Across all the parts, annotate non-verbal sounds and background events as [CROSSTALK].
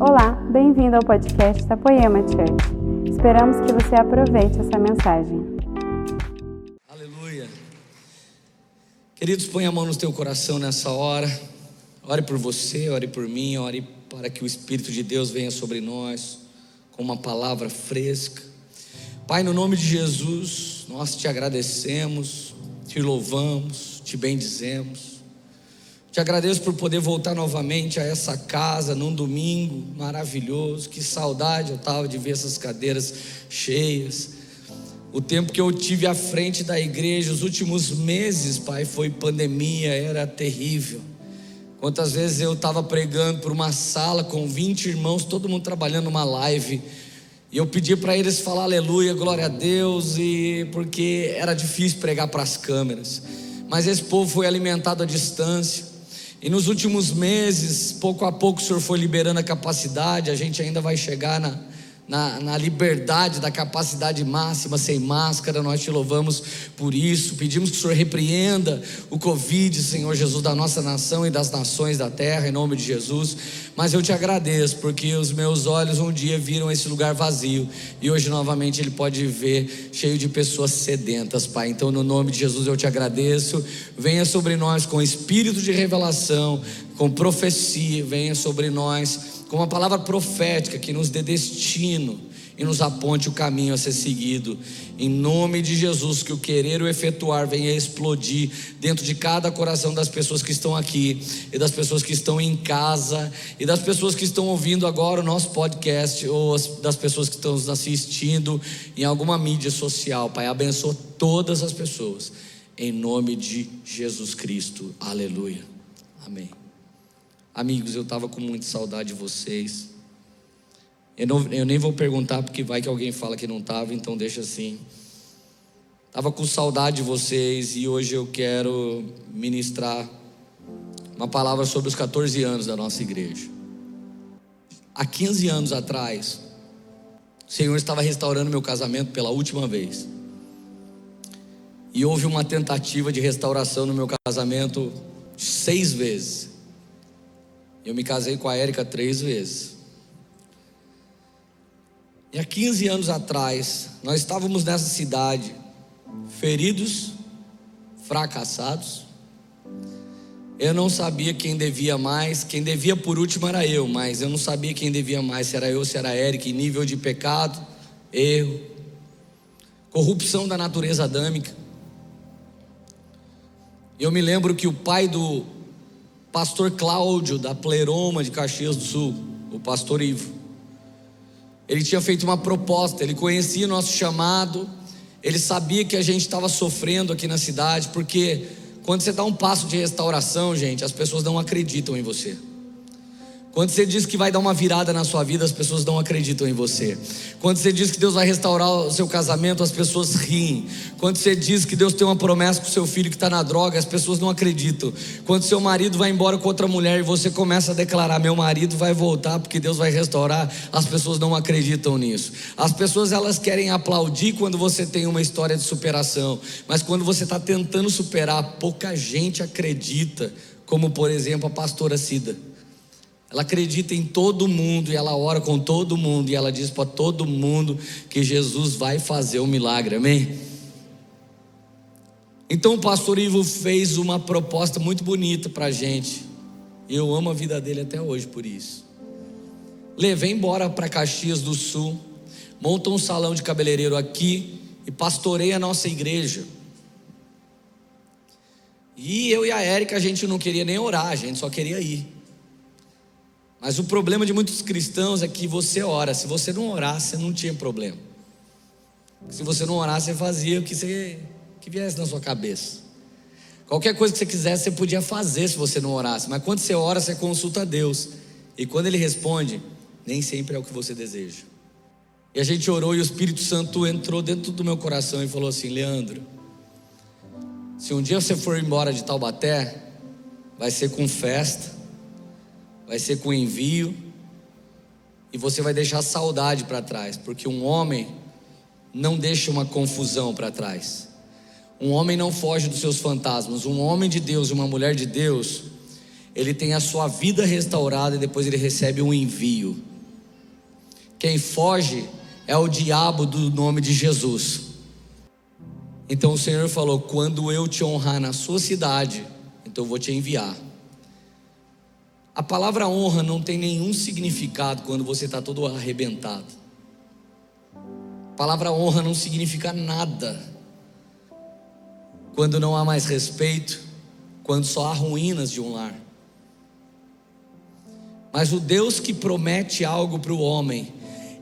Olá, bem-vindo ao podcast da Poema Church. Esperamos que você aproveite essa mensagem. Aleluia. Queridos, põe a mão no teu coração nessa hora. Ore por você, ore por mim, ore para que o Espírito de Deus venha sobre nós com uma palavra fresca. Pai, no nome de Jesus, nós te agradecemos, te louvamos, te bendizemos. Te agradeço por poder voltar novamente a essa casa num domingo maravilhoso. Que saudade eu estava de ver essas cadeiras cheias. O tempo que eu tive à frente da igreja, os últimos meses, pai, foi pandemia, era terrível. Quantas vezes eu estava pregando por uma sala com 20 irmãos, todo mundo trabalhando uma live, e eu pedi para eles falar aleluia, glória a Deus, e porque era difícil pregar para as câmeras. Mas esse povo foi alimentado à distância. E nos últimos meses, pouco a pouco o Senhor foi liberando a capacidade, a gente ainda vai chegar na, na, na, liberdade da capacidade máxima, sem máscara, nós te louvamos por isso. Pedimos que o Senhor repreenda o Covid, Senhor Jesus, da nossa nação e das nações da terra, em nome de Jesus. Mas eu te agradeço, porque os meus olhos um dia viram esse lugar vazio e hoje novamente ele pode ver cheio de pessoas sedentas, Pai. Então, no nome de Jesus, eu te agradeço. Venha sobre nós com espírito de revelação, com profecia, venha sobre nós com uma palavra profética que nos dê destino e nos aponte o caminho a ser seguido. Em nome de Jesus, que o querer o efetuar venha explodir dentro de cada coração das pessoas que estão aqui, e das pessoas que estão em casa, e das pessoas que estão ouvindo agora o nosso podcast, ou das pessoas que estão nos assistindo em alguma mídia social. Pai, abençoa todas as pessoas. Em nome de Jesus Cristo. Aleluia. Amém. Amigos, eu estava com muita saudade de vocês. Eu, não, eu, nem vou perguntar porque vai que alguém fala que não estava, então deixa assim. Estava com saudade de vocês e hoje eu quero ministrar uma palavra sobre os 14 anos da nossa igreja. Há 15 anos atrás, o Senhor estava restaurando meu casamento pela última vez. E houve uma tentativa de restauração no meu casamento seis vezes. Eu me casei com a Érica três vezes. E há 15 anos atrás, nós estávamos nessa cidade, feridos, fracassados. Eu não sabia quem devia mais, quem devia por último era eu, mas eu não sabia quem devia mais, se era eu, se era em nível de pecado, erro, corrupção da natureza adâmica. Eu me lembro que o pai do pastor Cláudio, da Pleroma de Caxias do Sul, o pastor Ivo. Ele tinha feito uma proposta, ele conhecia o nosso chamado, ele sabia que a gente estava sofrendo aqui na cidade, porque quando você dá um passo de restauração, gente, as pessoas não acreditam em você. Quando você diz que vai dar uma virada na sua vida, as pessoas não acreditam em você. Quando você diz que Deus vai restaurar o seu casamento, as pessoas riem. Quando você diz que Deus tem uma promessa com o seu filho que está na droga, as pessoas não acreditam. Quando seu marido vai embora com outra mulher e você começa a declarar: Meu marido vai voltar porque Deus vai restaurar, as pessoas não acreditam nisso. As pessoas elas querem aplaudir quando você tem uma história de superação, mas quando você está tentando superar, pouca gente acredita, como por exemplo a pastora Cida. Ela acredita em todo mundo e ela ora com todo mundo e ela diz para todo mundo que Jesus vai fazer um milagre, amém? Então o pastor Ivo fez uma proposta muito bonita para a gente. Eu amo a vida dele até hoje por isso. Levei embora para Caxias do Sul, monta um salão de cabeleireiro aqui e pastorei a nossa igreja. E eu e a Érica, a gente não queria nem orar, a gente só queria ir. Mas o problema de muitos cristãos é que você ora. Se você não orasse, você não tinha problema. Se você não orasse, você fazia o que, você, que viesse na sua cabeça. Qualquer coisa que você quisesse, você podia fazer se você não orasse. Mas quando você ora, você consulta a Deus. E quando Ele responde, nem sempre é o que você deseja. E a gente orou e o Espírito Santo entrou dentro do meu coração e falou assim: Leandro, se um dia você for embora de Taubaté, vai ser com festa, vai ser com envio, e você vai deixar saudade para trás, porque um homem não deixa uma confusão para trás. Um homem não foge dos seus fantasmas. Um homem de Deus, uma mulher de Deus, ele tem a sua vida restaurada e depois ele recebe um envio. Quem foge é o diabo do nome de Jesus. Então o Senhor falou: quando eu te honrar na sua cidade, então eu vou te enviar. A palavra honra não tem nenhum significado quando você está todo arrebentado. A palavra honra não significa nada quando não há mais respeito, quando só há ruínas de um lar. Mas o Deus que promete algo para o homem,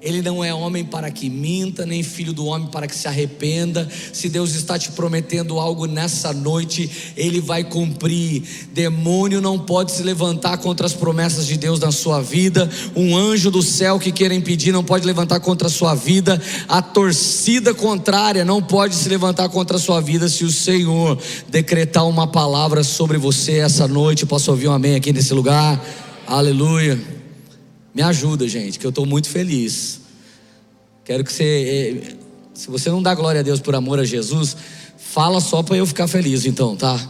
ele não é homem para que minta, nem filho do homem para que se arrependa. Se Deus está te prometendo algo nessa noite, Ele vai cumprir. Demônio não pode se levantar contra as promessas de Deus na sua vida. Um anjo do céu que queira impedir não pode levantar contra a sua vida. A torcida contrária não pode se levantar contra a sua vida se o Senhor decretar uma palavra sobre você essa noite. Posso ouvir um amém aqui nesse lugar? Aleluia. Me ajuda, gente, que eu estou muito feliz. Quero que você, eh, se você não dá glória a Deus por amor a Jesus, fala só para eu ficar feliz, então, tá?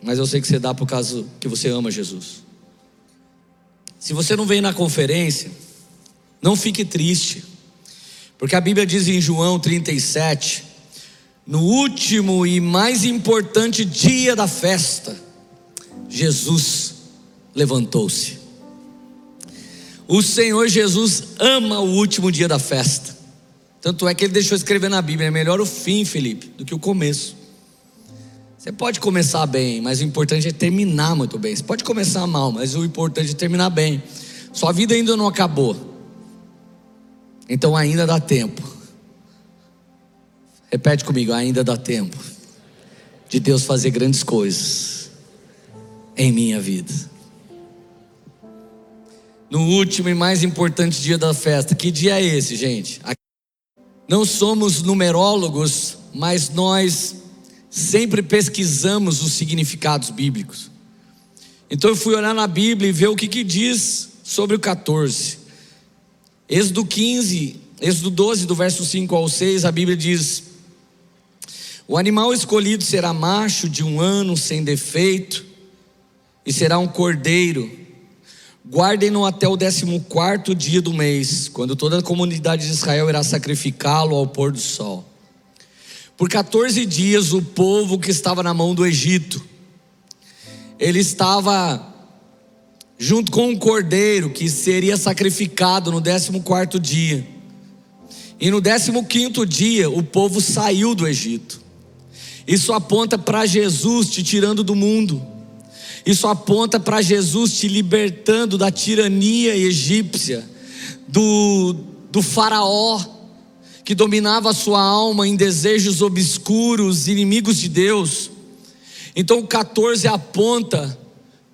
Mas eu sei que você dá por causa que você ama Jesus. Se você não veio na conferência, não fique triste, porque a Bíblia diz em João 37, no último e mais importante dia da festa, Jesus levantou-se. O Senhor Jesus ama o último dia da festa. Tanto é que ele deixou escrever na Bíblia: é melhor o fim, Felipe, do que o começo. Você pode começar bem, mas o importante é terminar muito bem. Você pode começar mal, mas o importante é terminar bem. Sua vida ainda não acabou. Então ainda dá tempo. Repete comigo: ainda dá tempo de Deus fazer grandes coisas em minha vida no último e mais importante dia da festa. Que dia é esse, gente? Não somos numerólogos, mas nós sempre pesquisamos os significados bíblicos. Então eu fui olhar na Bíblia e ver o que, que diz sobre o 14. Êxodo 15, Êxodo 12, do verso 5 ao 6, a Bíblia diz: O animal escolhido será macho de um ano sem defeito, e será um cordeiro Guardem-no até o décimo quarto dia do mês, quando toda a comunidade de Israel irá sacrificá-lo ao pôr do sol. Por 14 dias o povo que estava na mão do Egito, ele estava junto com um cordeiro que seria sacrificado no décimo quarto dia. E no décimo quinto dia o povo saiu do Egito. Isso aponta para Jesus te tirando do mundo. Isso aponta para Jesus te libertando da tirania egípcia, do, do faraó que dominava a sua alma em desejos obscuros, inimigos de Deus. Então o 14 aponta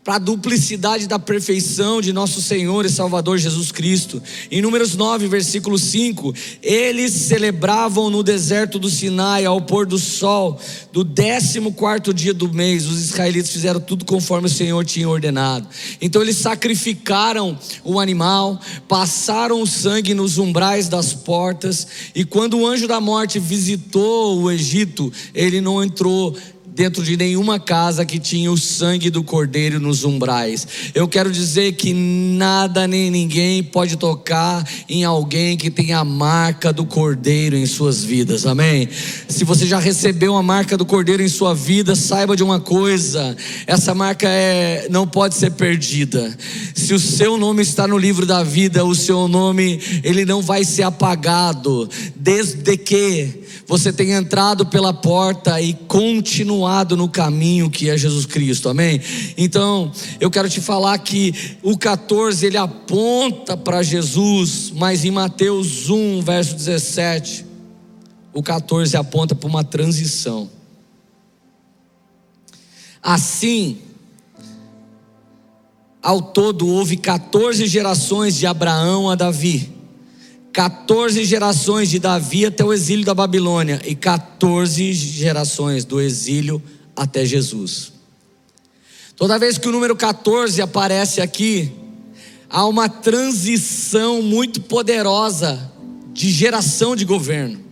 para a duplicidade da perfeição de nosso Senhor e Salvador Jesus Cristo. Em Números 9, versículo 5, eles celebravam no deserto do Sinai ao pôr do sol, do 14 dia do mês, os israelitas fizeram tudo conforme o Senhor tinha ordenado. Então eles sacrificaram o animal, passaram o sangue nos umbrais das portas, e quando o anjo da morte visitou o Egito, ele não entrou dentro de nenhuma casa que tinha o sangue do cordeiro nos umbrais. Eu quero dizer que nada nem ninguém pode tocar em alguém que tem a marca do cordeiro em suas vidas. Amém. Se você já recebeu a marca do cordeiro em sua vida, saiba de uma coisa: essa marca é não pode ser perdida. Se o seu nome está no livro da vida, o seu nome ele não vai ser apagado, desde que você tenha entrado pela porta e continuado no caminho que é Jesus Cristo, amém? Então, eu quero te falar que o 14 ele aponta para Jesus, mas em Mateus 1, verso 17, o 14 aponta para uma transição. Assim, ao todo houve 14 gerações de Abraão a Davi 14 gerações de Davi até o exílio da Babilônia e 14 gerações do exílio até Jesus. Toda vez que o número 14 aparece aqui, há uma transição muito poderosa de geração de governo.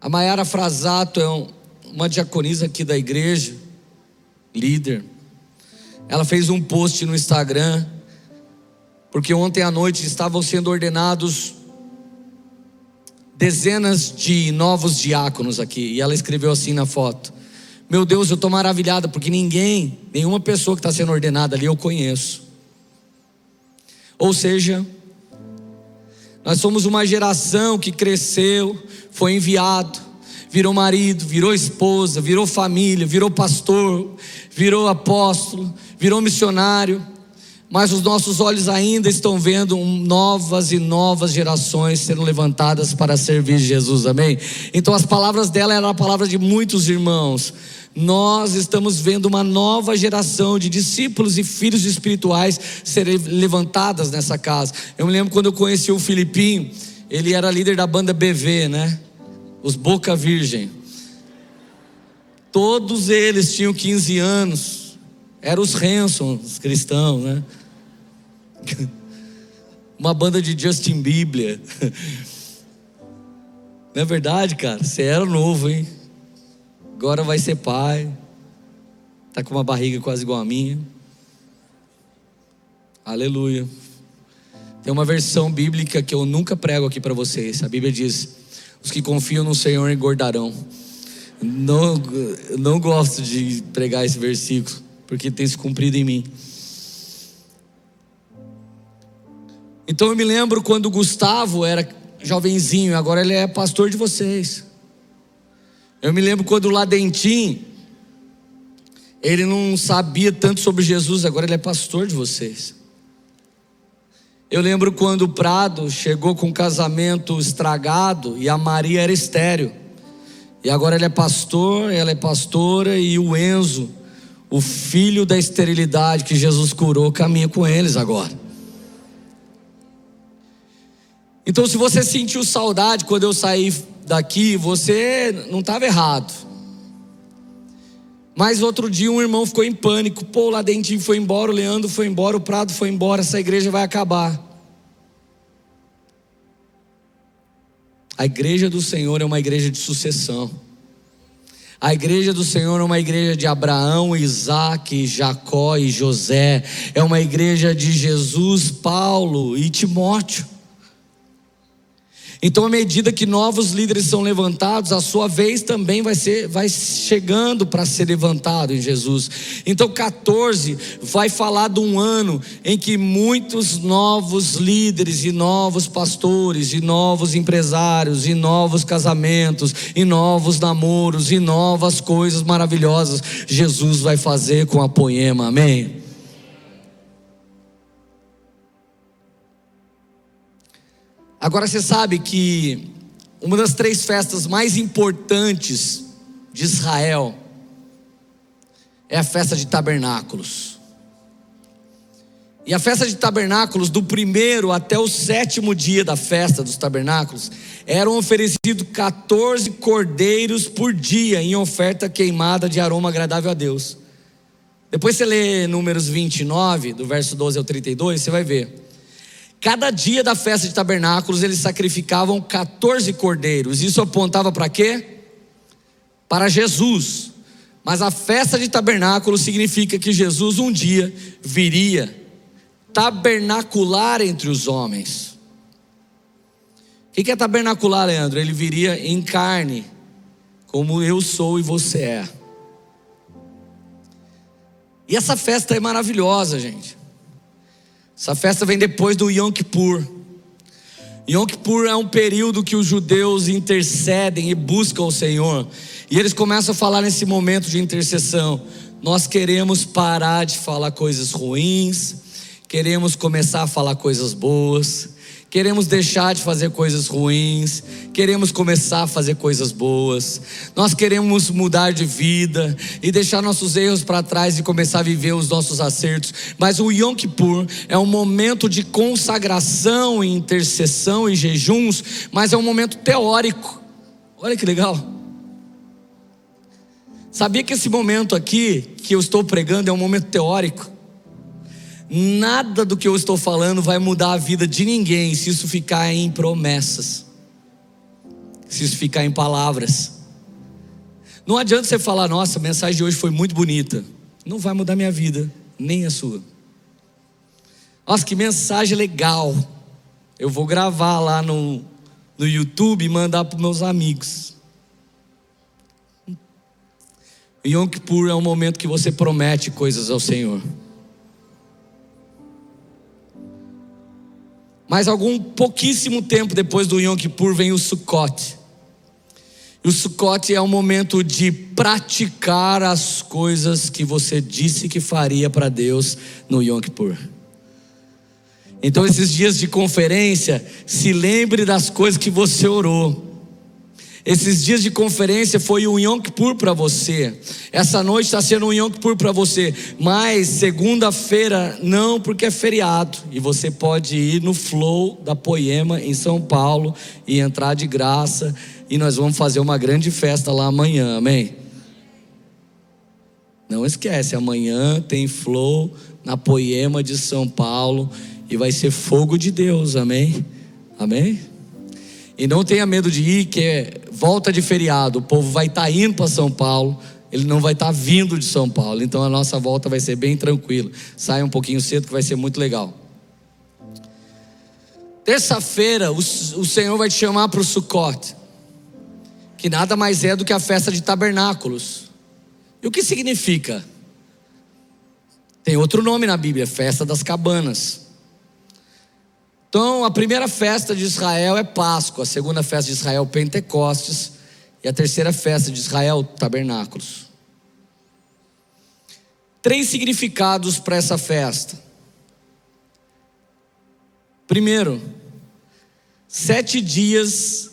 A Maiara Frasato é uma diaconisa aqui da igreja, líder. Ela fez um post no Instagram, porque ontem à noite estavam sendo ordenados dezenas de novos diáconos aqui, e ela escreveu assim na foto: Meu Deus, eu estou maravilhada, porque ninguém, nenhuma pessoa que está sendo ordenada ali eu conheço. Ou seja, nós somos uma geração que cresceu, foi enviado, virou marido, virou esposa, virou família, virou pastor, virou apóstolo, virou missionário, mas os nossos olhos ainda estão vendo novas e novas gerações sendo levantadas para servir Jesus, amém? Então as palavras dela eram a palavra de muitos irmãos. Nós estamos vendo uma nova geração de discípulos e filhos espirituais serem levantadas nessa casa. Eu me lembro quando eu conheci o Filipinho, ele era líder da banda BV, né? Os Boca Virgem. Todos eles tinham 15 anos eram os Hanson, os cristãos, né? [LAUGHS] Uma banda de Justin Bíblia. [LAUGHS] Não é verdade, cara? Você era novo, hein? Agora vai ser pai. Tá com uma barriga quase igual a minha. Aleluia. Tem uma versão bíblica que eu nunca prego aqui para vocês. A Bíblia diz: os que confiam no Senhor engordarão. Não, não gosto de pregar esse versículo porque tem se cumprido em mim. Então eu me lembro quando Gustavo era jovenzinho, agora ele é pastor de vocês. Eu me lembro quando o Ladentim, ele não sabia tanto sobre Jesus, agora ele é pastor de vocês. Eu lembro quando o Prado chegou com um casamento estragado e a Maria era estéreo. E agora ele é pastor, ela é pastora e o Enzo o filho da esterilidade que Jesus curou caminha com eles agora. Então, se você sentiu saudade quando eu saí daqui, você não estava errado. Mas outro dia um irmão ficou em pânico. Pô, lá Dentinho foi embora, o Leandro foi embora, o Prado foi embora, essa igreja vai acabar. A igreja do Senhor é uma igreja de sucessão. A igreja do Senhor é uma igreja de Abraão, Isaac, Jacó e José. É uma igreja de Jesus, Paulo e Timóteo. Então, à medida que novos líderes são levantados, a sua vez também vai ser vai chegando para ser levantado em Jesus. Então, 14 vai falar de um ano em que muitos novos líderes e novos pastores e novos empresários e novos casamentos e novos namoros e novas coisas maravilhosas Jesus vai fazer com a Poema. Amém. Agora você sabe que uma das três festas mais importantes de Israel é a festa de tabernáculos. E a festa de tabernáculos, do primeiro até o sétimo dia da festa dos tabernáculos, eram oferecidos 14 cordeiros por dia em oferta queimada de aroma agradável a Deus. Depois você lê Números 29, do verso 12 ao 32, você vai ver. Cada dia da festa de tabernáculos eles sacrificavam 14 cordeiros. Isso apontava para quê? Para Jesus. Mas a festa de tabernáculos significa que Jesus um dia viria tabernacular entre os homens. O que é tabernacular, Leandro? Ele viria em carne, como eu sou e você é. E essa festa é maravilhosa, gente. Essa festa vem depois do Yom Kippur. Yom Kippur é um período que os judeus intercedem e buscam o Senhor. E eles começam a falar nesse momento de intercessão: nós queremos parar de falar coisas ruins, queremos começar a falar coisas boas, queremos deixar de fazer coisas ruins, queremos começar a fazer coisas boas, nós queremos mudar de vida e deixar nossos erros para trás e começar a viver os nossos acertos. Mas o Yom Kippur é um momento de consagração e intercessão e jejuns, mas é um momento teórico. Olha que legal. Sabia que esse momento aqui que eu estou pregando é um momento teórico? Nada do que eu estou falando vai mudar a vida de ninguém se isso ficar em promessas, se isso ficar em palavras. Não adianta você falar, nossa, a mensagem de hoje foi muito bonita. não vai mudar minha vida, nem a sua. Nossa, que mensagem legal. Eu vou gravar lá no, no YouTube e mandar para meus amigos. Yom Kippur é um momento que você promete coisas ao Senhor. Mas algum pouquíssimo tempo depois do Yom Kippur vem o Sukkot. E o Sukkot é um momento de praticar as coisas que você disse que faria para Deus no Yom Kippur. Então, esses dias de conferência, se lembre das coisas que você orou. Esses dias de conferência foi um Yom Kippur para você. Essa noite está sendo um Yom Kippur para você. Mas segunda-feira não, porque é feriado. E você pode ir no Flow da Poema em São Paulo e entrar de graça. E nós vamos fazer uma grande festa lá amanhã, amém? Não esquece, amanhã tem Flow na Poema de São Paulo. E vai ser fogo de Deus, amém? Amém? E não tenha medo de ir, que é volta de feriado. O povo vai estar tá indo para São Paulo, ele não vai estar tá vindo de São Paulo. Então a nossa volta vai ser bem tranquila. Saia um pouquinho cedo que vai ser muito legal. Terça-feira o, o Senhor vai te chamar para o Sukkot, que nada mais é do que a festa de tabernáculos. E o que significa? Tem outro nome na Bíblia, festa das cabanas. Então, a primeira festa de Israel é Páscoa, a segunda festa de Israel, Pentecostes, e a terceira festa de Israel, Tabernáculos. Três significados para essa festa. Primeiro, sete dias,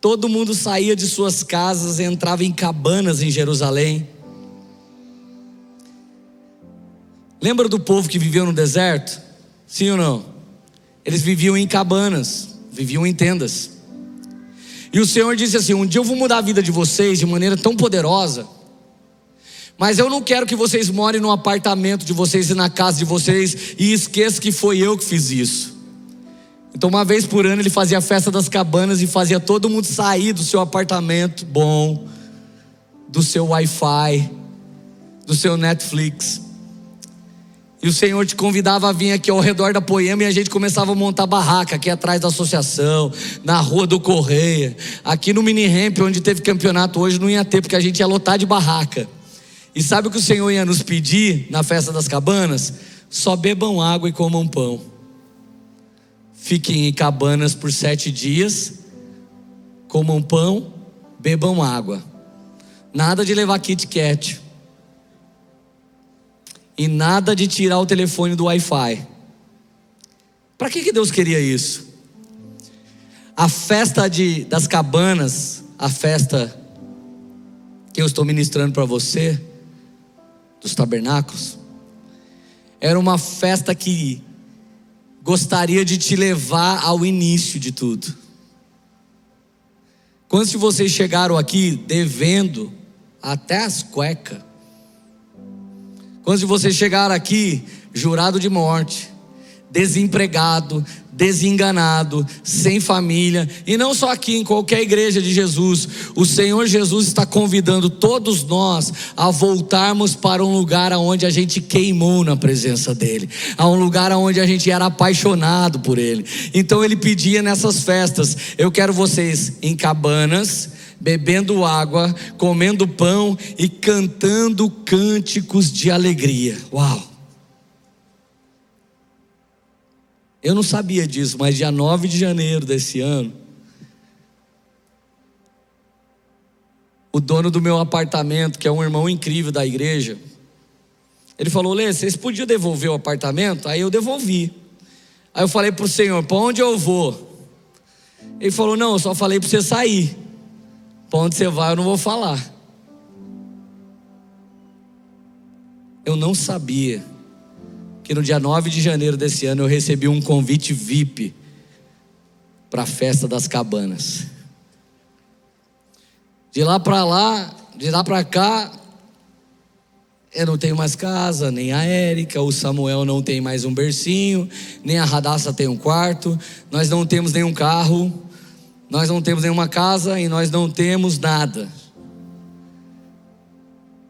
todo mundo saía de suas casas e entrava em cabanas em Jerusalém. Lembra do povo que viveu no deserto? Sim ou não? Eles viviam em cabanas, viviam em tendas. E o Senhor disse assim: Um dia eu vou mudar a vida de vocês de maneira tão poderosa, mas eu não quero que vocês morem no apartamento de vocês e na casa de vocês e esqueçam que foi eu que fiz isso. Então, uma vez por ano, ele fazia a festa das cabanas e fazia todo mundo sair do seu apartamento bom, do seu Wi-Fi, do seu Netflix e o Senhor te convidava a vir aqui ao redor da Poema e a gente começava a montar barraca aqui atrás da associação, na rua do Correia, aqui no mini ramp onde teve campeonato hoje não ia ter porque a gente ia lotar de barraca. E sabe o que o Senhor ia nos pedir na festa das cabanas? Só bebam água e comam pão. Fiquem em cabanas por sete dias, comam pão, bebam água. Nada de levar kit kat. E nada de tirar o telefone do Wi-Fi. Para que, que Deus queria isso? A festa de, das cabanas, a festa que eu estou ministrando para você, dos tabernáculos, era uma festa que gostaria de te levar ao início de tudo. Quantos de vocês chegaram aqui devendo até as cuecas? Quando você chegar aqui, jurado de morte, desempregado, desenganado, sem família, e não só aqui, em qualquer igreja de Jesus, o Senhor Jesus está convidando todos nós a voltarmos para um lugar onde a gente queimou na presença dEle, a um lugar onde a gente era apaixonado por Ele. Então Ele pedia nessas festas: eu quero vocês em cabanas bebendo água, comendo pão e cantando cânticos de alegria. Uau! Eu não sabia disso, mas dia 9 de janeiro desse ano, o dono do meu apartamento, que é um irmão incrível da igreja, ele falou: Lê, vocês podiam devolver o apartamento? Aí eu devolvi. Aí eu falei para o Senhor: para onde eu vou? Ele falou: Não, eu só falei para você sair. Para onde você vai, eu não vou falar. Eu não sabia que no dia 9 de janeiro desse ano eu recebi um convite VIP para a festa das cabanas. De lá para lá, de lá para cá, eu não tenho mais casa, nem a Érica, o Samuel não tem mais um bercinho, nem a Radassa tem um quarto, nós não temos nenhum carro. Nós não temos nenhuma casa e nós não temos nada.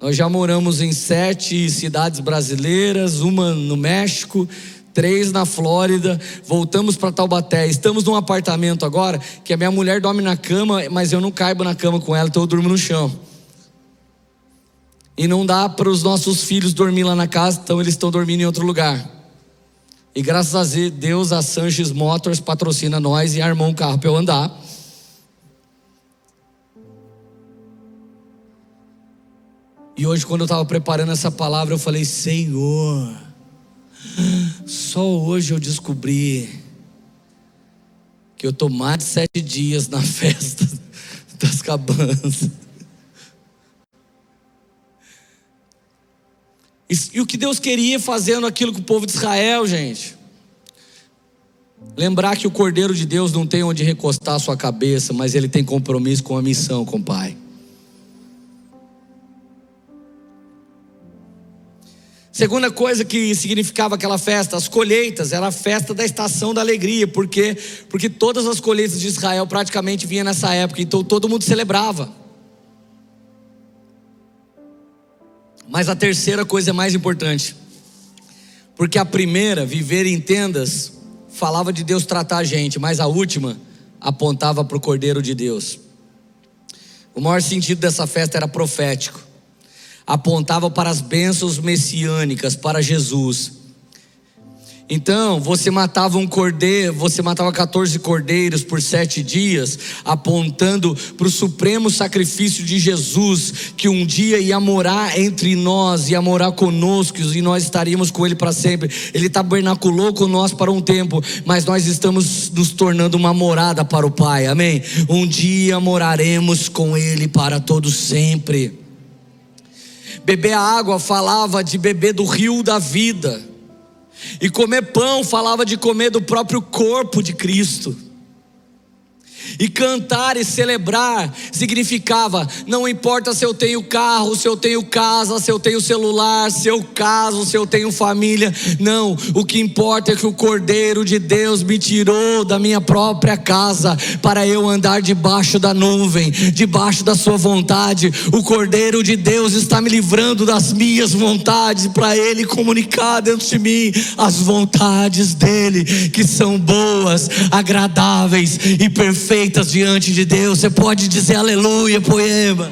Nós já moramos em sete cidades brasileiras, uma no México, três na Flórida, voltamos para Taubaté. Estamos num apartamento agora que a minha mulher dorme na cama, mas eu não caibo na cama com ela, então eu durmo no chão. E não dá para os nossos filhos dormir lá na casa, então eles estão dormindo em outro lugar. E graças a Deus a Sanches Motors patrocina nós e armou um carro para eu andar. E hoje, quando eu estava preparando essa palavra, eu falei: Senhor, só hoje eu descobri que eu estou mais de sete dias na [LAUGHS] festa das cabanas. E, o que Deus queria fazendo aquilo com o povo de Israel, gente? Lembrar que o Cordeiro de Deus não tem onde recostar a sua cabeça, mas ele tem compromisso com a missão com o Pai. Segunda coisa que significava aquela festa, as colheitas, era a festa da estação da alegria, porque porque todas as colheitas de Israel praticamente vinham nessa época, então todo mundo celebrava. Mas a terceira coisa é mais importante. Porque a primeira, viver em tendas, falava de Deus tratar a gente, mas a última apontava para o Cordeiro de Deus. O maior sentido dessa festa era profético apontava para as bênçãos messiânicas, para Jesus. Então, você matava um cordeiro, você matava 14 cordeiros por sete dias, apontando para o supremo sacrifício de Jesus, que um dia ia morar entre nós, ia morar conosco, e nós estaríamos com Ele para sempre. Ele tabernaculou com nós para um tempo, mas nós estamos nos tornando uma morada para o Pai, amém? Um dia moraremos com Ele para todo sempre. Beber água falava de beber do rio da vida. E comer pão falava de comer do próprio corpo de Cristo. E cantar e celebrar significava: não importa se eu tenho carro, se eu tenho casa, se eu tenho celular, se eu caso, se eu tenho família. Não, o que importa é que o Cordeiro de Deus me tirou da minha própria casa para eu andar debaixo da nuvem, debaixo da Sua vontade. O Cordeiro de Deus está me livrando das minhas vontades para Ele comunicar dentro de mim as vontades dEle, que são boas, agradáveis e perfeitas diante de Deus. Você pode dizer aleluia, poema.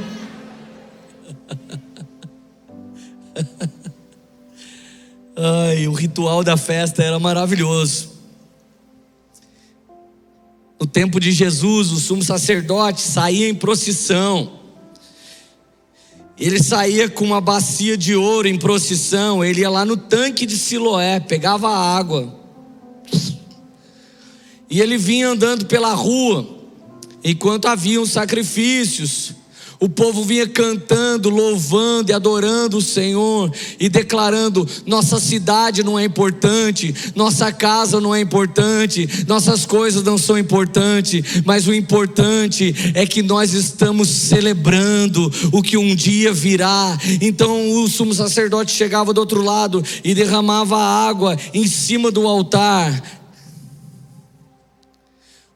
[LAUGHS] Ai, o ritual da festa era maravilhoso. No tempo de Jesus, o sumo sacerdote saía em procissão. Ele saía com uma bacia de ouro em procissão. Ele ia lá no tanque de Siloé, pegava água. E ele vinha andando pela rua. Enquanto haviam sacrifícios, o povo vinha cantando, louvando e adorando o Senhor e declarando: nossa cidade não é importante, nossa casa não é importante, nossas coisas não são importantes, mas o importante é que nós estamos celebrando o que um dia virá. Então o sumo sacerdote chegava do outro lado e derramava água em cima do altar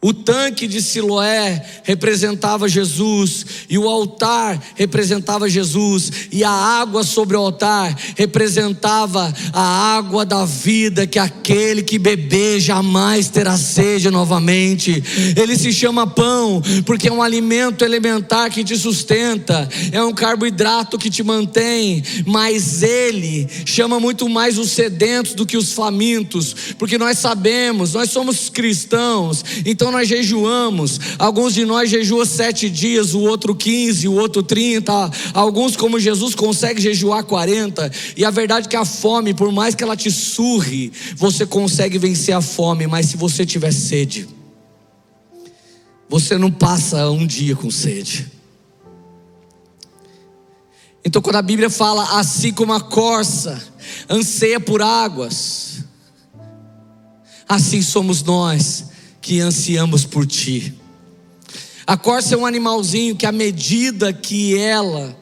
o tanque de Siloé representava Jesus, e o altar representava Jesus, e a água sobre o altar representava a água da vida, que aquele que beber jamais terá sede novamente. Ele se chama pão, porque é um alimento elementar que te sustenta, é um carboidrato que te mantém, mas ele chama muito mais os sedentos do que os famintos, porque nós sabemos, nós somos cristãos, então nós jejuamos. Alguns de nós jejuam sete dias, o outro quinze, o outro trinta. Alguns, como Jesus, conseguem jejuar quarenta. E a verdade é que a fome, por mais que ela te surre, você consegue vencer a fome. Mas se você tiver sede, você não passa um dia com sede. Então, quando a Bíblia fala assim como a corça anseia por águas, assim somos nós que ansiamos por ti. A corça é um animalzinho que, à medida que ela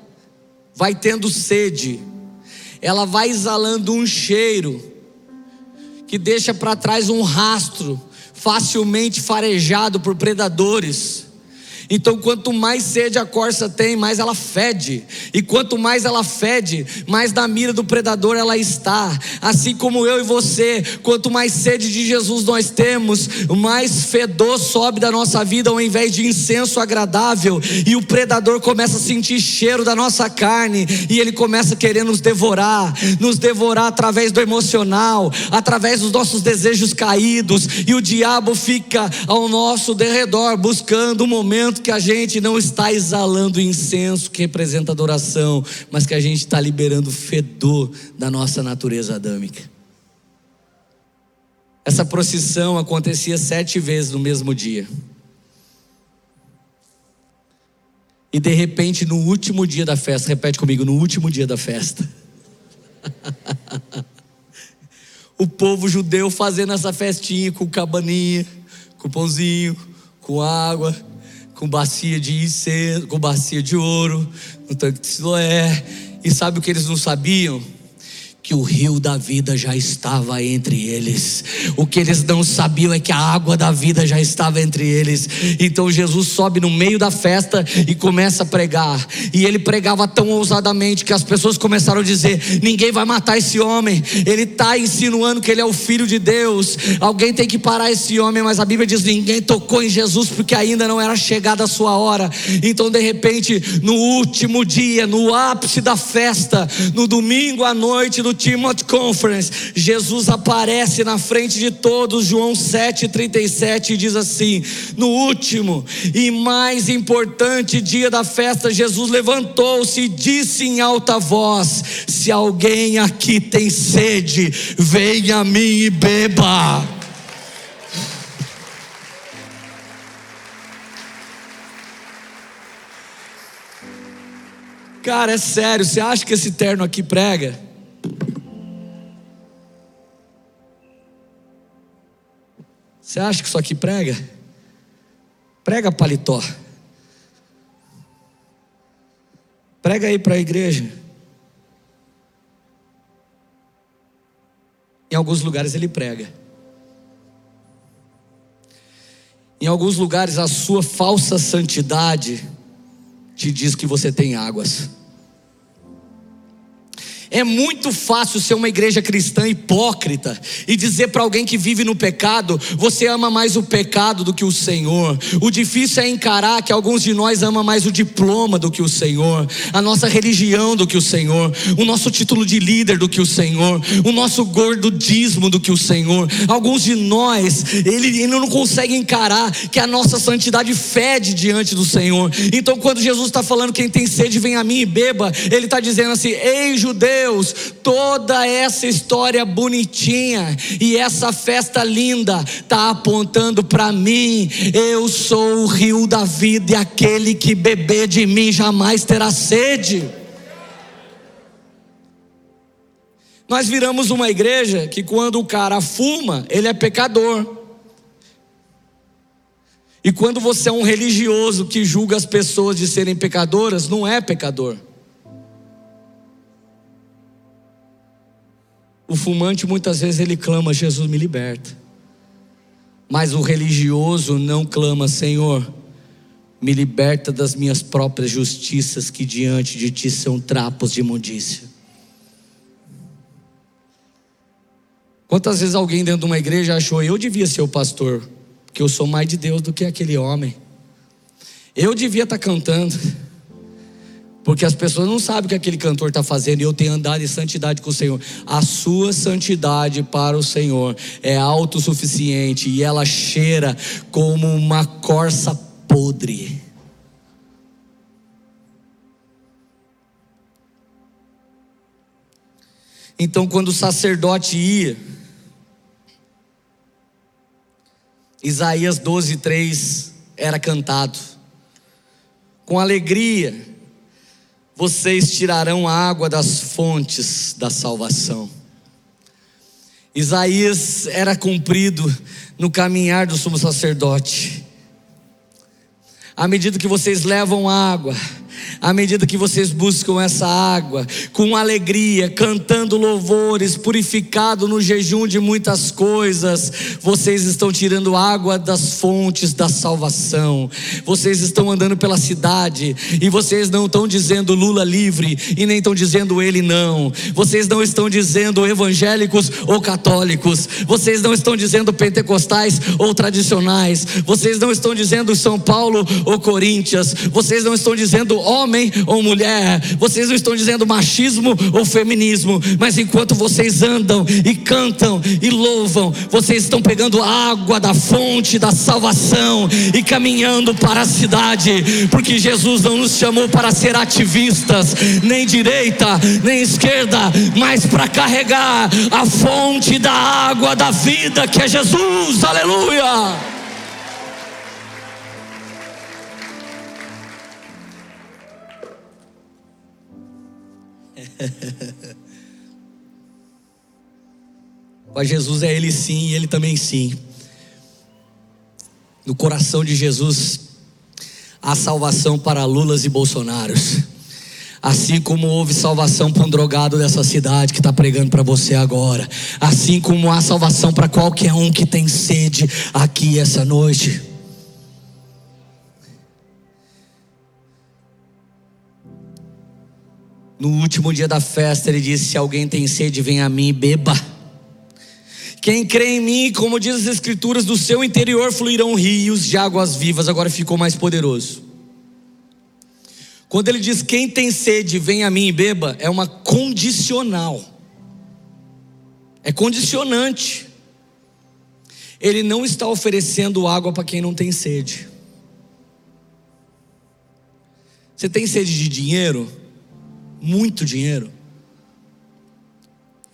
vai tendo sede, ela vai exalando um cheiro que deixa para trás um rastro facilmente farejado por predadores. Então, quanto mais sede a corça tem, mais ela fede. E quanto mais ela fede, mais na mira do predador ela está. Assim como eu e você, quanto mais sede de Jesus nós temos, mais fedor sobe da nossa vida ao invés de incenso agradável. E o predador começa a sentir cheiro da nossa carne. E ele começa a querer nos devorar nos devorar através do emocional, através dos nossos desejos caídos. E o diabo fica ao nosso derredor, buscando o momento que a gente não está exalando incenso que representa adoração, mas que a gente está liberando fedor da nossa natureza adâmica. Essa procissão acontecia sete vezes no mesmo dia. E de repente, no último dia da festa, repete comigo, no último dia da festa. [LAUGHS] o povo judeu fazendo essa festinha com cabaninha, com pãozinho, com água, com bacia de incenso, com bacia de ouro, no tanque de Siloé. E sabe o que eles não sabiam? Que o rio da vida já estava entre eles. O que eles não sabiam é que a água da vida já estava entre eles. Então Jesus sobe no meio da festa e começa a pregar. E ele pregava tão ousadamente que as pessoas começaram a dizer: ninguém vai matar esse homem. Ele está insinuando que ele é o filho de Deus. Alguém tem que parar esse homem. Mas a Bíblia diz: ninguém tocou em Jesus porque ainda não era chegada a sua hora. Então, de repente, no último dia, no ápice da festa, no domingo à noite, no Timothy Conference, Jesus aparece na frente de todos, João 7,37, e diz assim: No último e mais importante dia da festa, Jesus levantou-se e disse em alta voz: Se alguém aqui tem sede, venha a mim e beba. Cara, é sério, você acha que esse terno aqui prega? Você acha que isso aqui prega? Prega paletó. Prega aí para a igreja. Em alguns lugares ele prega. Em alguns lugares a sua falsa santidade te diz que você tem águas. É muito fácil ser uma igreja cristã hipócrita e dizer para alguém que vive no pecado: você ama mais o pecado do que o Senhor. O difícil é encarar que alguns de nós amam mais o diploma do que o Senhor, a nossa religião do que o Senhor, o nosso título de líder do que o Senhor, o nosso gordudismo do que o Senhor. Alguns de nós, ele, ele não consegue encarar que a nossa santidade fede diante do Senhor. Então, quando Jesus está falando, quem tem sede, vem a mim e beba, ele está dizendo assim: ei, judeu Deus, toda essa história bonitinha e essa festa linda está apontando para mim. Eu sou o rio da vida e aquele que beber de mim jamais terá sede. Nós viramos uma igreja que quando o cara fuma, ele é pecador. E quando você é um religioso que julga as pessoas de serem pecadoras, não é pecador. O fumante muitas vezes ele clama: Jesus me liberta. Mas o religioso não clama: Senhor, me liberta das minhas próprias justiças que diante de ti são trapos de imundícia. Quantas vezes alguém dentro de uma igreja achou eu devia ser o pastor, porque eu sou mais de Deus do que aquele homem. Eu devia estar cantando. Porque as pessoas não sabem o que aquele cantor está fazendo e eu tenho andado em santidade com o Senhor. A sua santidade para o Senhor é autossuficiente e ela cheira como uma corça podre. Então, quando o sacerdote ia, Isaías 12, 3 era cantado, com alegria vocês tirarão água das fontes da salvação. Isaías era cumprido no caminhar do sumo sacerdote. À medida que vocês levam água, à medida que vocês buscam essa água, com alegria, cantando louvores, purificado no jejum de muitas coisas, vocês estão tirando água das fontes da salvação. Vocês estão andando pela cidade e vocês não estão dizendo Lula livre e nem estão dizendo ele não. Vocês não estão dizendo evangélicos ou católicos. Vocês não estão dizendo pentecostais ou tradicionais. Vocês não estão dizendo São Paulo ou Coríntias. Vocês não estão dizendo homem ou mulher. Vocês não estão dizendo machismo ou feminismo. Mas enquanto vocês andam e cantam e louvam, vocês estão pegando água da fonte da salvação e caminhando para a cidade, porque Jesus não nos chamou para ser ativistas, nem direita, nem esquerda, mas para carregar a fonte da água da vida que é Jesus. Aleluia! [LAUGHS] Mas Jesus é Ele sim e Ele também sim. No coração de Jesus há salvação para Lulas e Bolsonaros. Assim como houve salvação para um drogado dessa cidade que está pregando para você agora. Assim como há salvação para qualquer um que tem sede aqui essa noite. No último dia da festa, ele disse: Se alguém tem sede, vem a mim e beba. Quem crê em mim, como diz as Escrituras, do seu interior fluirão rios de águas vivas. Agora ficou mais poderoso. Quando ele diz: Quem tem sede, vem a mim e beba, é uma condicional. É condicionante. Ele não está oferecendo água para quem não tem sede. Você tem sede de dinheiro? Muito dinheiro,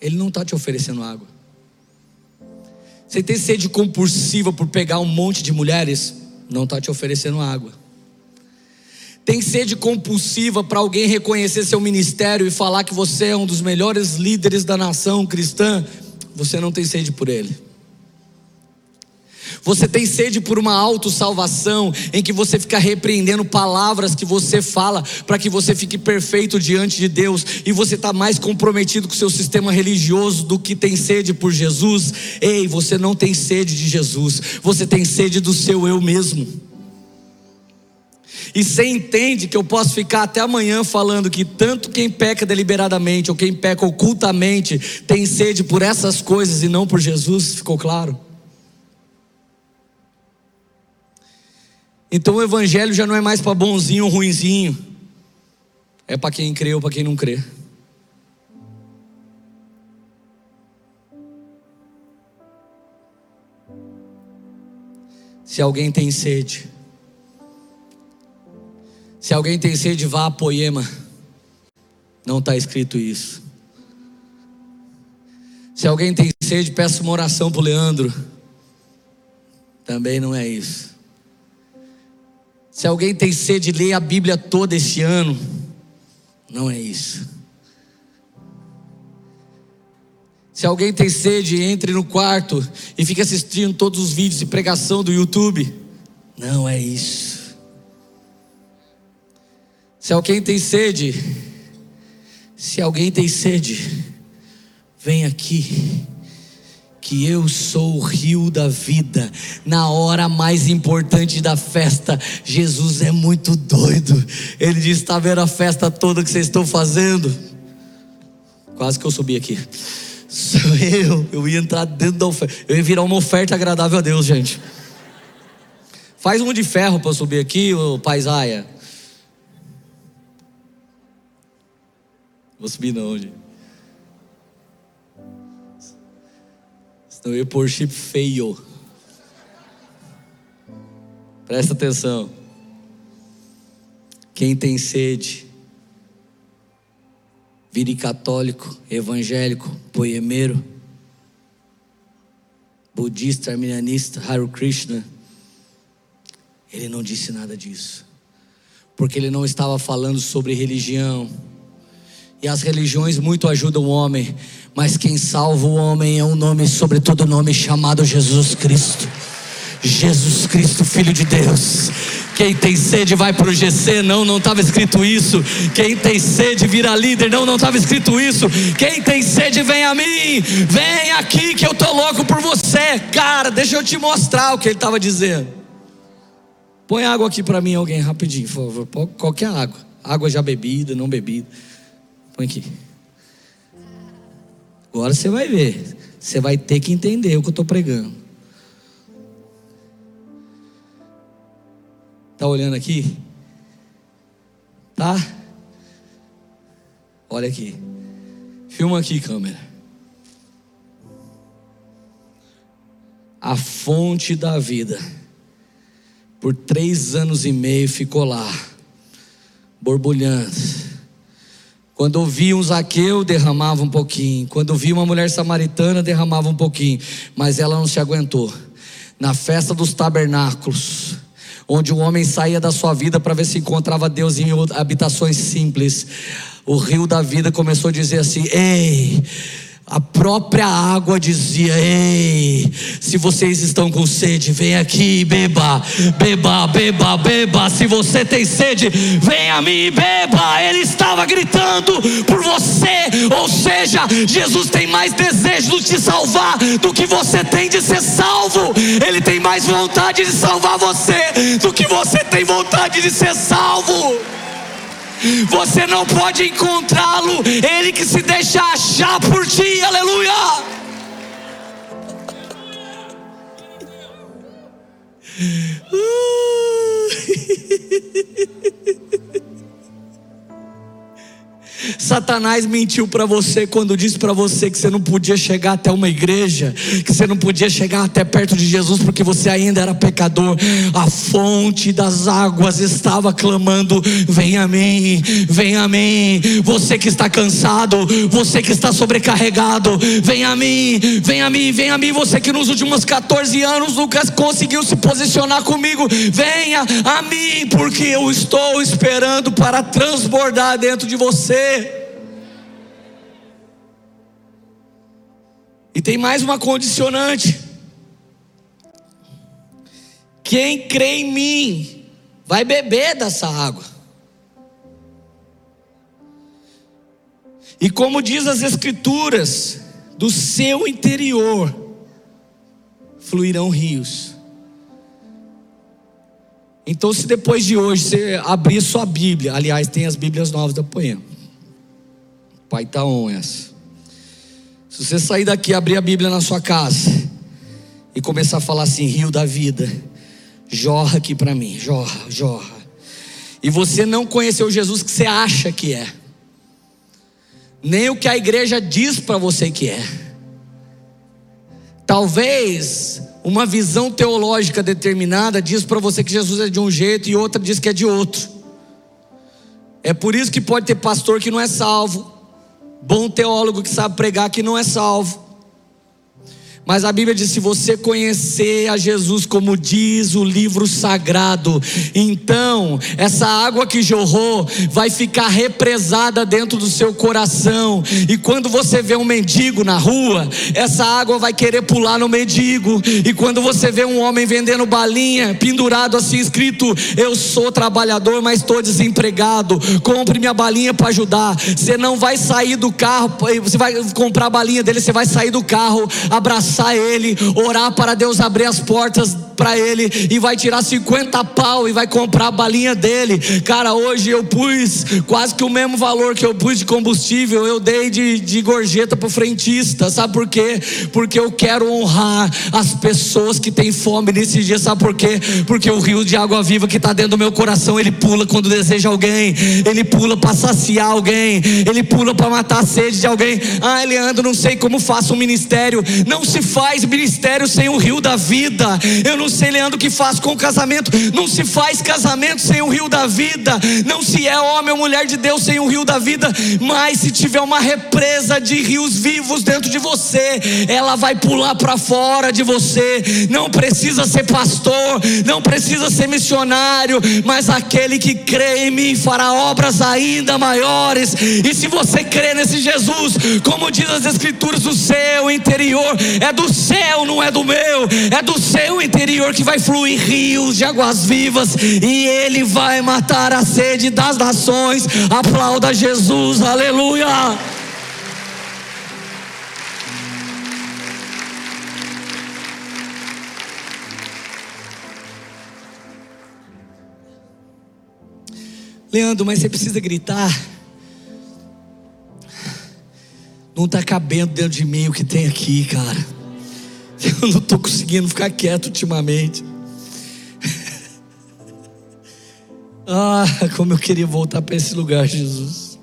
Ele não está te oferecendo água. Você tem sede compulsiva por pegar um monte de mulheres, não está te oferecendo água. Tem sede compulsiva para alguém reconhecer seu ministério e falar que você é um dos melhores líderes da nação cristã, você não tem sede por ele. Você tem sede por uma autossalvação em que você fica repreendendo palavras que você fala para que você fique perfeito diante de Deus e você está mais comprometido com o seu sistema religioso do que tem sede por Jesus. Ei, você não tem sede de Jesus, você tem sede do seu eu mesmo. E você entende que eu posso ficar até amanhã falando que tanto quem peca deliberadamente ou quem peca ocultamente tem sede por essas coisas e não por Jesus, ficou claro? Então o evangelho já não é mais para bonzinho ou ruinzinho. É para quem crê ou para quem não crê. Se alguém tem sede, se alguém tem sede, vá a Poema. Não está escrito isso. Se alguém tem sede, peça uma oração para o Leandro. Também não é isso. Se alguém tem sede, lê a Bíblia toda esse ano. Não é isso. Se alguém tem sede, entre no quarto e fique assistindo todos os vídeos de pregação do YouTube. Não é isso. Se alguém tem sede, se alguém tem sede, vem aqui que eu sou o rio da vida. Na hora mais importante da festa, Jesus é muito doido. Ele diz: Está vendo a festa toda que vocês estão fazendo? Quase que eu subi aqui. [LAUGHS] Sou eu. Eu ia entrar dentro da oferta. Eu ia virar uma oferta agradável a Deus, gente. Faz um de ferro para subir aqui, o paisaia. Vou subir não, gente. Pôr chip feio. Presta atenção. Quem tem sede, vire católico, evangélico, poemeiro, budista, arminianista, Hare Krishna. Ele não disse nada disso, porque ele não estava falando sobre religião. E as religiões muito ajudam o homem, mas quem salva o homem é um nome sobre todo nome chamado Jesus Cristo. Jesus Cristo, Filho de Deus, Quem tem sede vai para o GC, não, não estava escrito isso. Quem tem sede vira líder, não, não estava escrito isso. Quem tem sede vem a mim, vem aqui que eu tô louco por você, cara. Deixa eu te mostrar o que ele estava dizendo. Põe água aqui para mim, alguém, rapidinho, por favor. Qualquer água, água já bebida, não bebida. Põe aqui. Agora você vai ver. Você vai ter que entender o que eu estou pregando. Tá olhando aqui? Tá? Olha aqui. Filma aqui, câmera. A fonte da vida. Por três anos e meio ficou lá, borbulhando quando ouvia um Zaqueu, derramava um pouquinho. Quando ouvia uma mulher samaritana, derramava um pouquinho. Mas ela não se aguentou. Na festa dos tabernáculos, onde o homem saía da sua vida para ver se encontrava Deus em habitações simples, o rio da vida começou a dizer assim: Ei, a própria água dizia: Ei, se vocês estão com sede, vem aqui, beba, beba, beba, beba. Se você tem sede, vem a mim, beba. Ele estava gritando por você. Ou seja, Jesus tem mais desejo de te salvar do que você tem de ser salvo. Ele tem mais vontade de salvar você do que você tem vontade de ser salvo. Você não pode encontrá-lo, ele que se deixa achar por ti, aleluia. [LAUGHS] Satanás mentiu para você quando disse para você que você não podia chegar até uma igreja, que você não podia chegar até perto de Jesus porque você ainda era pecador. A fonte das águas estava clamando: Vem a mim, vem a mim. Você que está cansado, você que está sobrecarregado, vem a mim, vem a mim, vem a mim. Você que nos últimos 14 anos nunca conseguiu se posicionar comigo, venha a mim, porque eu estou esperando para transbordar dentro de você. E tem mais uma condicionante. Quem crê em mim vai beber dessa água. E como diz as Escrituras, do seu interior fluirão rios. Então, se depois de hoje você abrir sua Bíblia, aliás, tem as Bíblias novas da Poema. Pai tá on essa. Se você sair daqui, abrir a Bíblia na sua casa e começar a falar assim, rio da vida, jorra aqui para mim, jorra, jorra. E você não conheceu Jesus que você acha que é, nem o que a igreja diz para você que é. Talvez uma visão teológica determinada diz para você que Jesus é de um jeito e outra diz que é de outro. É por isso que pode ter pastor que não é salvo, Bom teólogo que sabe pregar que não é salvo. Mas a Bíblia diz: se você conhecer a Jesus como diz o livro sagrado, então essa água que jorrou vai ficar represada dentro do seu coração. E quando você vê um mendigo na rua, essa água vai querer pular no mendigo. E quando você vê um homem vendendo balinha, pendurado assim, escrito: Eu sou trabalhador, mas estou desempregado, compre minha balinha para ajudar. Você não vai sair do carro, você vai comprar a balinha dele, você vai sair do carro, abraçar abraçar Ele, orar para Deus abrir as portas para Ele e vai tirar 50 pau e vai comprar a balinha dele. Cara, hoje eu pus quase que o mesmo valor que eu pus de combustível, eu dei de, de gorjeta para o frentista. Sabe por quê? Porque eu quero honrar as pessoas que têm fome nesse dia. Sabe por quê? Porque o rio de água viva que está dentro do meu coração, ele pula quando deseja alguém, ele pula para saciar alguém, ele pula para matar a sede de alguém. Ah, Leandro, não sei como faço um ministério. Não se faz ministério sem o rio da vida. Eu não sei, Leandro, o que faz com o casamento. Não se faz casamento sem o rio da vida. Não se é homem ou mulher de Deus sem o rio da vida. Mas se tiver uma represa de rios vivos dentro de você, ela vai pular para fora de você. Não precisa ser pastor, não precisa ser missionário, mas aquele que crê em mim fará obras ainda maiores. E se você crê nesse Jesus, como diz as Escrituras, o seu interior é do céu, não é do meu, é do seu interior que vai fluir rios de águas vivas e ele vai matar a sede das nações. Aplauda Jesus, aleluia. Leandro, mas você precisa gritar. Não está cabendo dentro de mim o que tem aqui, cara. [LAUGHS] Eu não estou conseguindo ficar quieto ultimamente. [LAUGHS] Ah, como eu queria voltar para esse lugar, Jesus.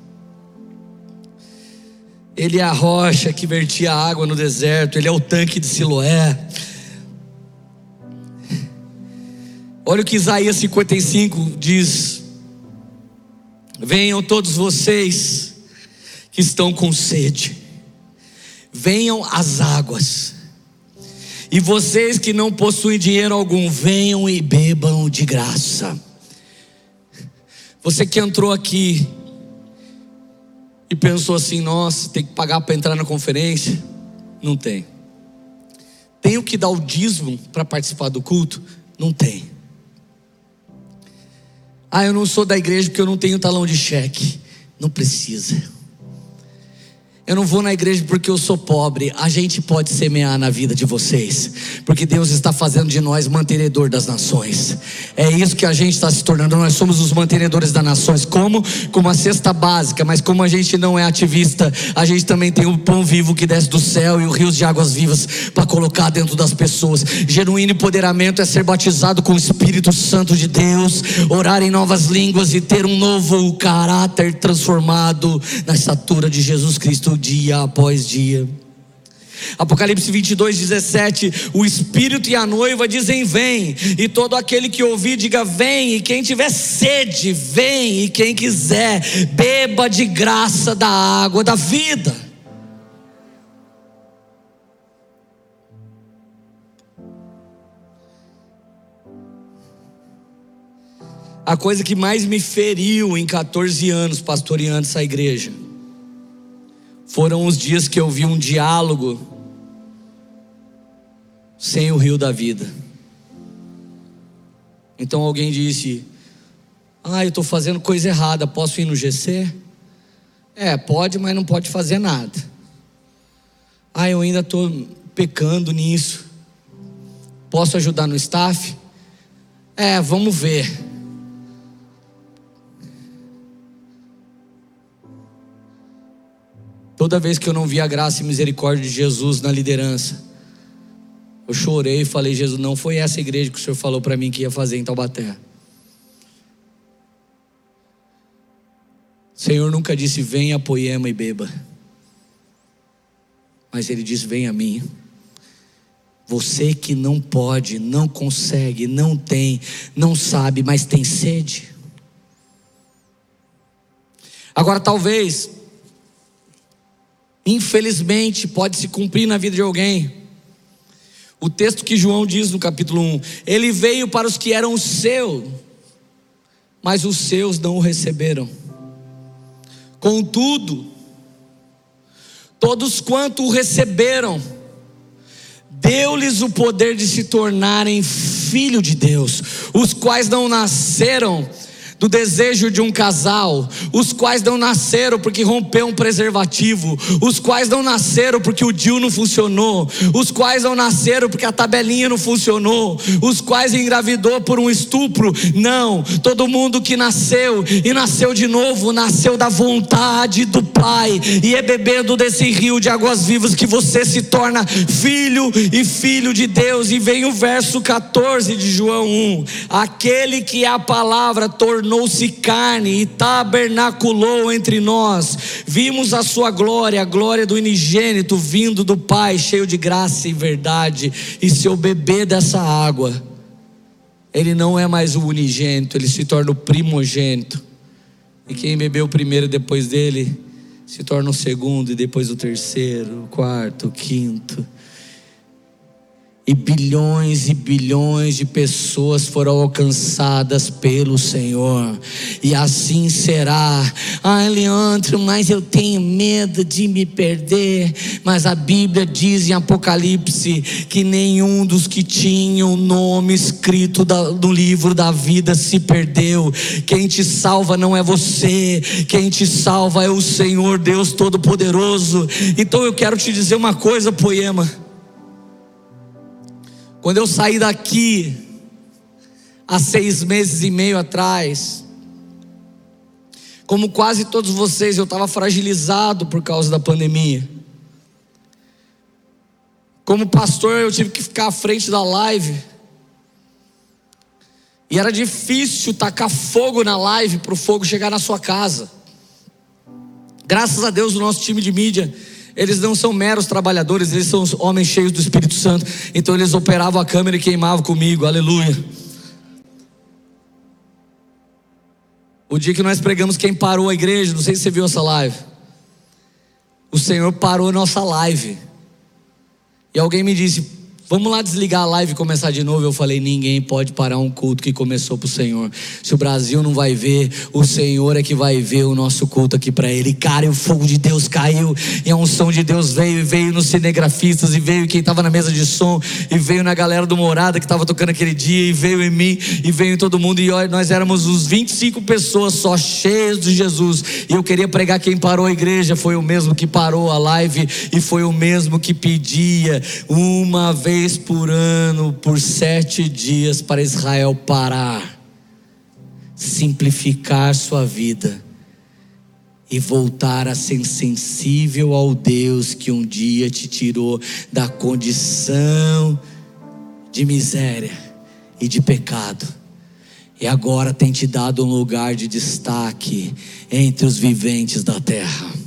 Ele é a rocha que vertia água no deserto, ele é o tanque de Siloé. Olha o que Isaías 55 diz: Venham todos vocês que estão com sede, venham às águas, e vocês que não possuem dinheiro algum, venham e bebam de graça. Você que entrou aqui e pensou assim: nossa, tem que pagar para entrar na conferência? Não tem. Tenho que dar o dízimo para participar do culto? Não tem. Ah, eu não sou da igreja porque eu não tenho talão de cheque. Não precisa. Eu não vou na igreja porque eu sou pobre. A gente pode semear na vida de vocês, porque Deus está fazendo de nós mantenedor das nações. É isso que a gente está se tornando. Nós somos os mantenedores das nações. Como? Como a cesta básica, mas como a gente não é ativista, a gente também tem o pão vivo que desce do céu e os rios de águas vivas para colocar dentro das pessoas. Genuíno empoderamento é ser batizado com o Espírito Santo de Deus, orar em novas línguas e ter um novo caráter transformado na estatura de Jesus Cristo dia após dia. Apocalipse 22, 17: O Espírito e a noiva dizem: Vem, e todo aquele que ouvir, diga: Vem, e quem tiver sede, vem, e quem quiser, beba de graça da água da vida. A coisa que mais me feriu em 14 anos pastoreando essa igreja foram os dias que eu vi um diálogo sem o rio da vida. Então alguém disse: Ah, eu estou fazendo coisa errada, posso ir no GC? É, pode, mas não pode fazer nada. Ah, eu ainda estou pecando nisso. Posso ajudar no staff? É, vamos ver. Toda vez que eu não vi a graça e misericórdia de Jesus na liderança, eu chorei e falei: Jesus, não foi essa igreja que o Senhor falou para mim que ia fazer em Taubaté. O Senhor nunca disse: venha, poema e beba. Mas Ele disse: venha a mim. Você que não pode, não consegue, não tem, não sabe, mas tem sede. Agora, talvez infelizmente, pode se cumprir na vida de alguém. O texto que João diz no capítulo 1: Ele veio para os que eram seus, mas os seus não o receberam. Contudo, todos quanto o receberam, deu-lhes o poder de se tornarem filho de Deus, os quais não nasceram do desejo de um casal, os quais não nasceram porque rompeu um preservativo, os quais não nasceram porque o DIU não funcionou, os quais não nasceram porque a tabelinha não funcionou, os quais engravidou por um estupro. Não, todo mundo que nasceu e nasceu de novo, nasceu da vontade do Pai, e é bebendo desse rio de águas vivas que você se torna filho e filho de Deus. E vem o verso 14 de João 1: aquele que a palavra tornou tornou-se carne e tabernaculou entre nós. Vimos a sua glória, a glória do unigênito vindo do Pai, cheio de graça e verdade. E se eu beber dessa água, ele não é mais o unigênito, ele se torna o primogênito. E quem bebeu primeiro depois dele, se torna o segundo, e depois o terceiro, o quarto, o quinto. E bilhões e bilhões de pessoas foram alcançadas pelo Senhor. E assim será. Ah, Leandro, mas eu tenho medo de me perder. Mas a Bíblia diz em Apocalipse que nenhum dos que tinham o nome escrito no livro da vida se perdeu. Quem te salva não é você, quem te salva é o Senhor Deus Todo-Poderoso. Então eu quero te dizer uma coisa, poema. Quando eu saí daqui, há seis meses e meio atrás, como quase todos vocês, eu estava fragilizado por causa da pandemia. Como pastor, eu tive que ficar à frente da live. E era difícil tacar fogo na live para o fogo chegar na sua casa. Graças a Deus, o nosso time de mídia eles não são meros trabalhadores, eles são homens cheios do Espírito Santo. Então eles operavam a câmera e queimavam comigo. Aleluia. O dia que nós pregamos, quem parou a igreja, não sei se você viu essa live. O Senhor parou a nossa live. E alguém me disse: Vamos lá desligar a live e começar de novo. Eu falei: ninguém pode parar um culto que começou para o Senhor. Se o Brasil não vai ver, o Senhor é que vai ver o nosso culto aqui para Ele. Cara, e o fogo de Deus caiu, e a unção de Deus veio, e veio nos cinegrafistas, e veio quem estava na mesa de som, e veio na galera do Morada que estava tocando aquele dia, e veio em mim, e veio em todo mundo. E nós éramos uns 25 pessoas só cheias de Jesus. E eu queria pregar quem parou a igreja, foi o mesmo que parou a live, e foi o mesmo que pedia uma vez vez por ano, por sete dias, para Israel parar, simplificar sua vida e voltar a ser sensível ao Deus que um dia te tirou da condição de miséria e de pecado. E agora tem te dado um lugar de destaque entre os viventes da terra.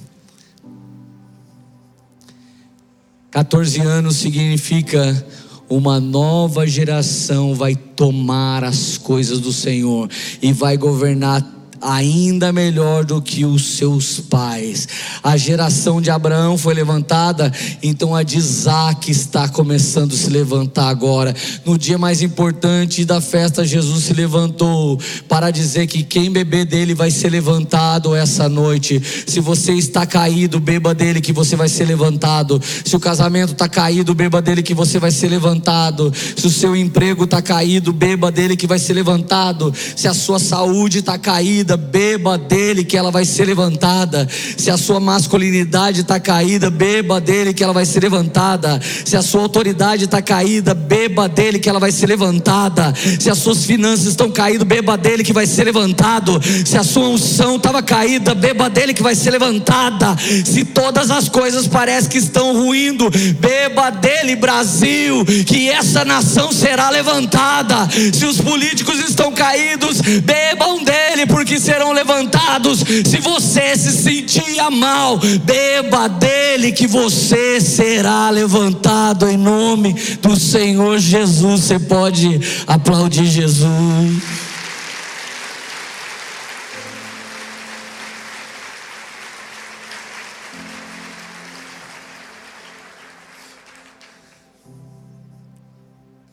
14 anos significa uma nova geração vai tomar as coisas do Senhor e vai governar ainda melhor do que os seus pais. A geração de Abraão foi levantada, então a de Isaac está começando a se levantar agora. No dia mais importante da festa, Jesus se levantou para dizer que quem beber dele vai ser levantado essa noite. Se você está caído, beba dele que você vai ser levantado. Se o casamento está caído, beba dele que você vai ser levantado. Se o seu emprego está caído, beba dele que vai ser levantado. Se a sua saúde está caída, caída, beba dele que ela vai ser levantada. Se a sua masculinidade está caída, beba dele que ela vai ser levantada. Se a sua autoridade está caída, beba dele que ela vai ser levantada. Se as suas finanças estão caídas, beba dele que vai ser levantado. Se a sua unção estava caída, beba dele que vai ser levantada. Se todas as coisas parecem que estão ruindo, beba dele, Brasil, que essa nação será levantada. Se os políticos estão caídos, bebam dele, porque que serão levantados. Se você se sentia mal, beba dele que você será levantado em nome do Senhor Jesus. Você pode aplaudir Jesus.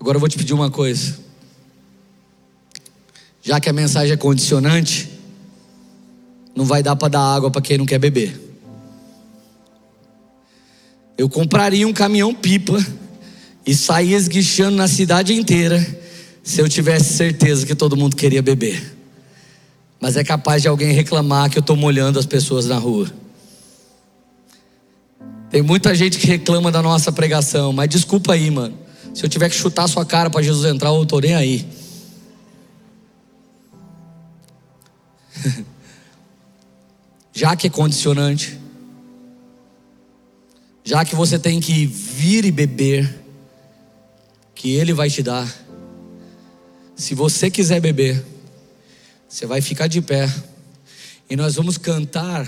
Agora eu vou te pedir uma coisa. Já que a mensagem é condicionante, não vai dar para dar água para quem não quer beber. Eu compraria um caminhão pipa e sair esguichando na cidade inteira se eu tivesse certeza que todo mundo queria beber. Mas é capaz de alguém reclamar que eu estou molhando as pessoas na rua. Tem muita gente que reclama da nossa pregação, mas desculpa aí, mano. Se eu tiver que chutar sua cara para Jesus entrar, eu estou nem aí. [LAUGHS] já que é condicionante, já que você tem que vir e beber, que Ele vai te dar. Se você quiser beber, você vai ficar de pé e nós vamos cantar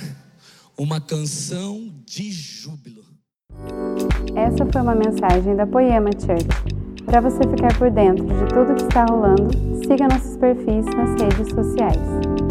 uma canção de júbilo. Essa foi uma mensagem da Poema Church. Para você ficar por dentro de tudo que está rolando, siga nossos perfis nas redes sociais.